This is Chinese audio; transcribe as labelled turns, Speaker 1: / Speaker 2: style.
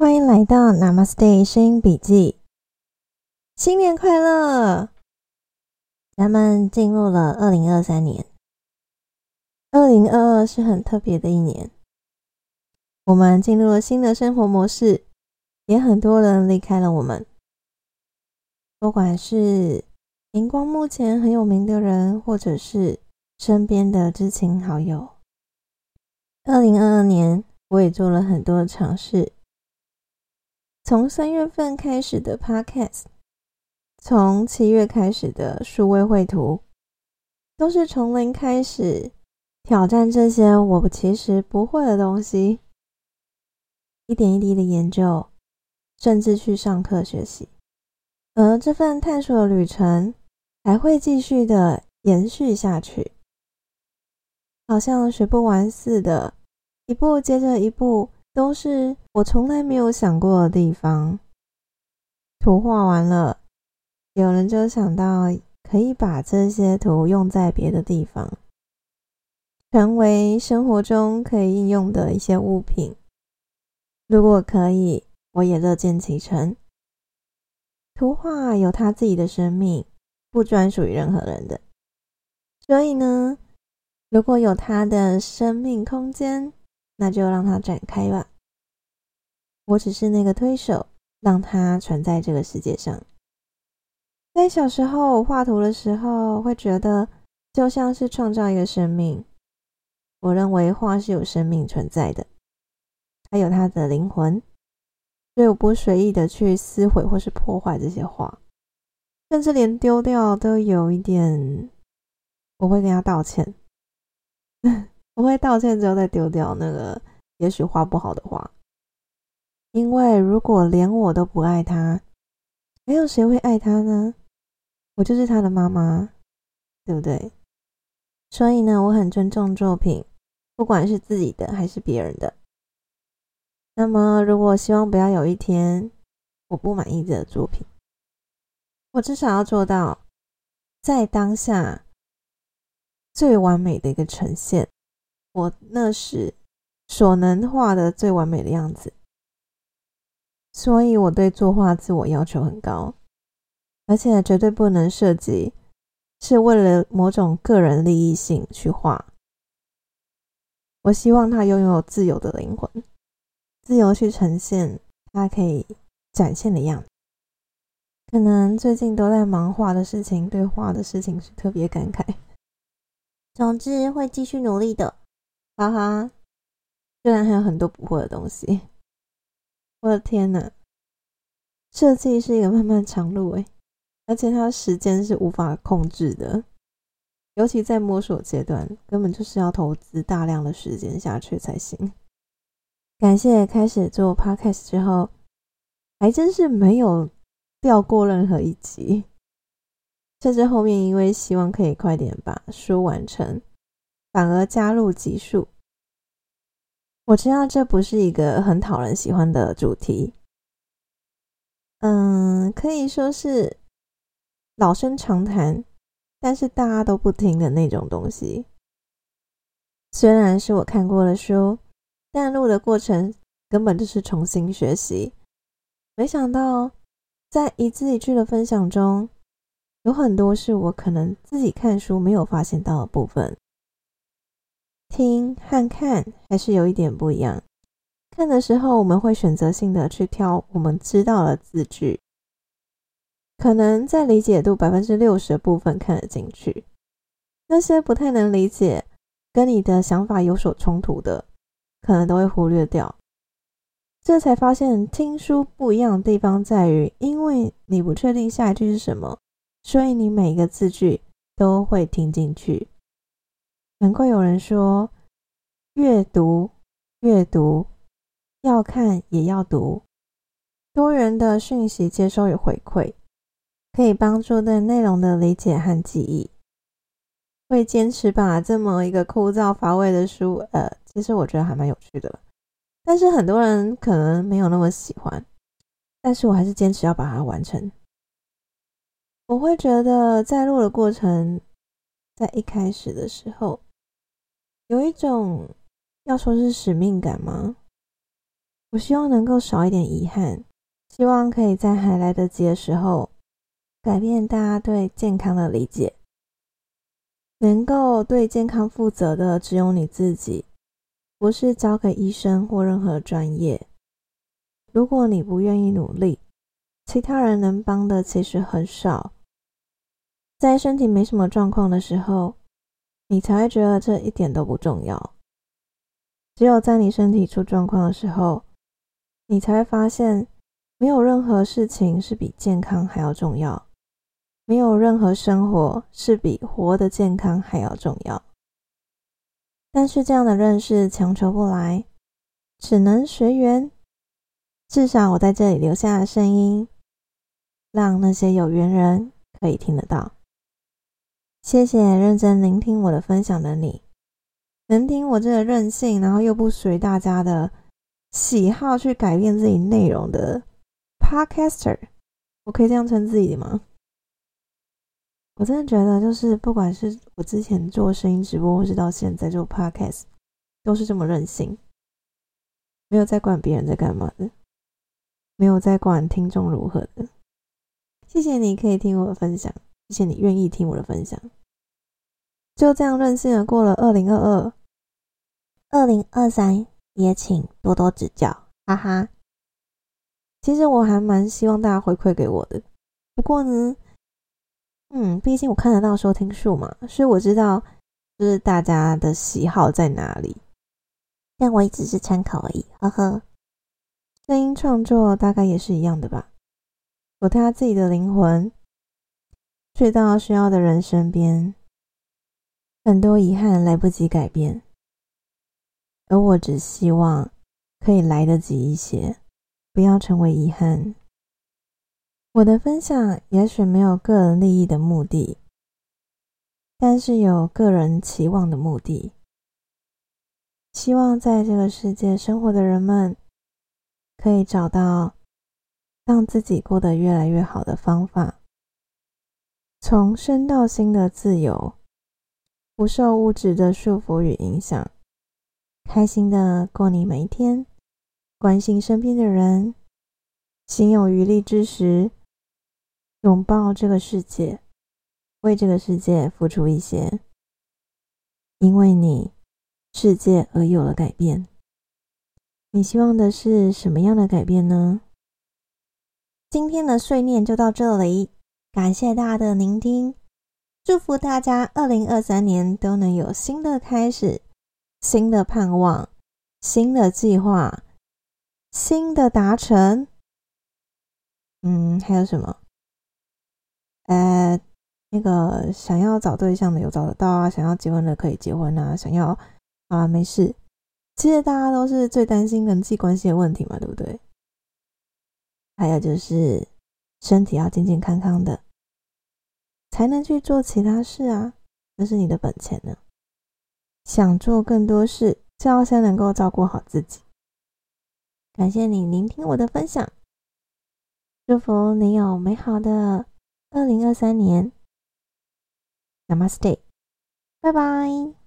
Speaker 1: 欢迎来到 Namaste 声音笔记，新年快乐！咱们进入了二零二三年，二零二二是很特别的一年，我们进入了新的生活模式，也很多人离开了我们，不管是荧光幕前很有名的人，或者是身边的知情好友。二零二二年，我也做了很多尝试。从三月份开始的 Podcast，从七月开始的数位绘图，都是从零开始挑战这些我其实不会的东西，一点一滴的研究，甚至去上课学习。而这份探索的旅程还会继续的延续下去，好像学不完似的，一步接着一步。都是我从来没有想过的地方。图画完了，有人就想到可以把这些图用在别的地方，成为生活中可以应用的一些物品。如果可以，我也乐见其成。图画有它自己的生命，不专属于任何人的。所以呢，如果有它的生命空间。那就让它展开吧。我只是那个推手，让它存在这个世界上。在小时候画图的时候，会觉得就像是创造一个生命。我认为画是有生命存在的，它有它的灵魂，所以我不随意的去撕毁或是破坏这些画，甚至连丢掉都有一点，我会跟他道歉。我会道歉之后再丢掉那个也许画不好的画，因为如果连我都不爱他，没有谁会爱他呢？我就是他的妈妈，对不对？所以呢，我很尊重作品，不管是自己的还是别人的。那么，如果希望不要有一天我不满意这个作品，我至少要做到在当下最完美的一个呈现。我那时所能画的最完美的样子，所以我对作画自我要求很高，而且绝对不能涉及是为了某种个人利益性去画。我希望他拥有自由的灵魂，自由去呈现他可以展现的样子。可能最近都在忙画的事情，对画的事情是特别感慨。总之会继续努力的。哈哈，虽然还有很多不会的东西，我的天呐，设计是一个漫漫长路诶，而且它时间是无法控制的，尤其在摸索阶段，根本就是要投资大量的时间下去才行。感谢开始做 podcast 之后，还真是没有掉过任何一集，甚至后面因为希望可以快点把书完成。反而加入集数，我知道这不是一个很讨人喜欢的主题，嗯，可以说是老生常谈，但是大家都不听的那种东西。虽然是我看过的书，但录的过程根本就是重新学习。没想到在一字一句的分享中，有很多是我可能自己看书没有发现到的部分。听和看还是有一点不一样。看的时候，我们会选择性的去挑我们知道的字句，可能在理解度百分之六十的部分看得进去，那些不太能理解、跟你的想法有所冲突的，可能都会忽略掉。这才发现听书不一样的地方在于，因为你不确定下一句是什么，所以你每一个字句都会听进去。难怪有人说，阅读，阅读，要看也要读。多元的讯息接收与回馈，可以帮助对内容的理解和记忆。会坚持把这么一个枯燥乏味的书，呃，其实我觉得还蛮有趣的。但是很多人可能没有那么喜欢，但是我还是坚持要把它完成。我会觉得在录的过程，在一开始的时候。有一种要说是使命感吗？我希望能够少一点遗憾，希望可以在还来得及的时候改变大家对健康的理解。能够对健康负责的只有你自己，不是交给医生或任何专业。如果你不愿意努力，其他人能帮的其实很少。在身体没什么状况的时候，你才会觉得这一点都不重要。只有在你身体出状况的时候，你才会发现，没有任何事情是比健康还要重要，没有任何生活是比活的健康还要重要。但是这样的认识强求不来，只能随缘。至少我在这里留下的声音，让那些有缘人可以听得到。谢谢认真聆听我的分享的你。能听我这个任性，然后又不随大家的喜好去改变自己内容的 Podcaster，我可以这样称自己吗？我真的觉得，就是不管是我之前做声音直播，或是到现在做 Podcast，都是这么任性，没有在管别人在干嘛的，没有在管听众如何的。谢谢你可以听我的分享，谢谢你愿意听我的分享，就这样任性的过了二零二二。二零二三也请多多指教，哈哈。其实我还蛮希望大家回馈给我的，不过呢，嗯，毕竟我看得到收听数嘛，所以我知道就是大家的喜好在哪里。但我也只是参考而已，呵呵。声音创作大概也是一样的吧，有他自己的灵魂，去到需要的人身边，很多遗憾来不及改变。而我只希望可以来得及一些，不要成为遗憾。我的分享也许没有个人利益的目的，但是有个人期望的目的。希望在这个世界生活的人们，可以找到让自己过得越来越好的方法，从身到心的自由，不受物质的束缚与影响。开心的过你每一天，关心身边的人，心有余力之时，拥抱这个世界，为这个世界付出一些，因为你，世界而有了改变。你希望的是什么样的改变呢？今天的碎念就到这里，感谢大家的聆听，祝福大家二零二三年都能有新的开始。新的盼望，新的计划，新的达成。嗯，还有什么？呃，那个想要找对象的有找得到啊，想要结婚的可以结婚啊，想要啊，没事。其实大家都是最担心人际关系的问题嘛，对不对？还有就是身体要健健康康的，才能去做其他事啊，那是你的本钱呢。想做更多事，就要先能够照顾好自己。感谢你聆听我的分享，祝福你有美好的二零二三年。Namaste，拜拜。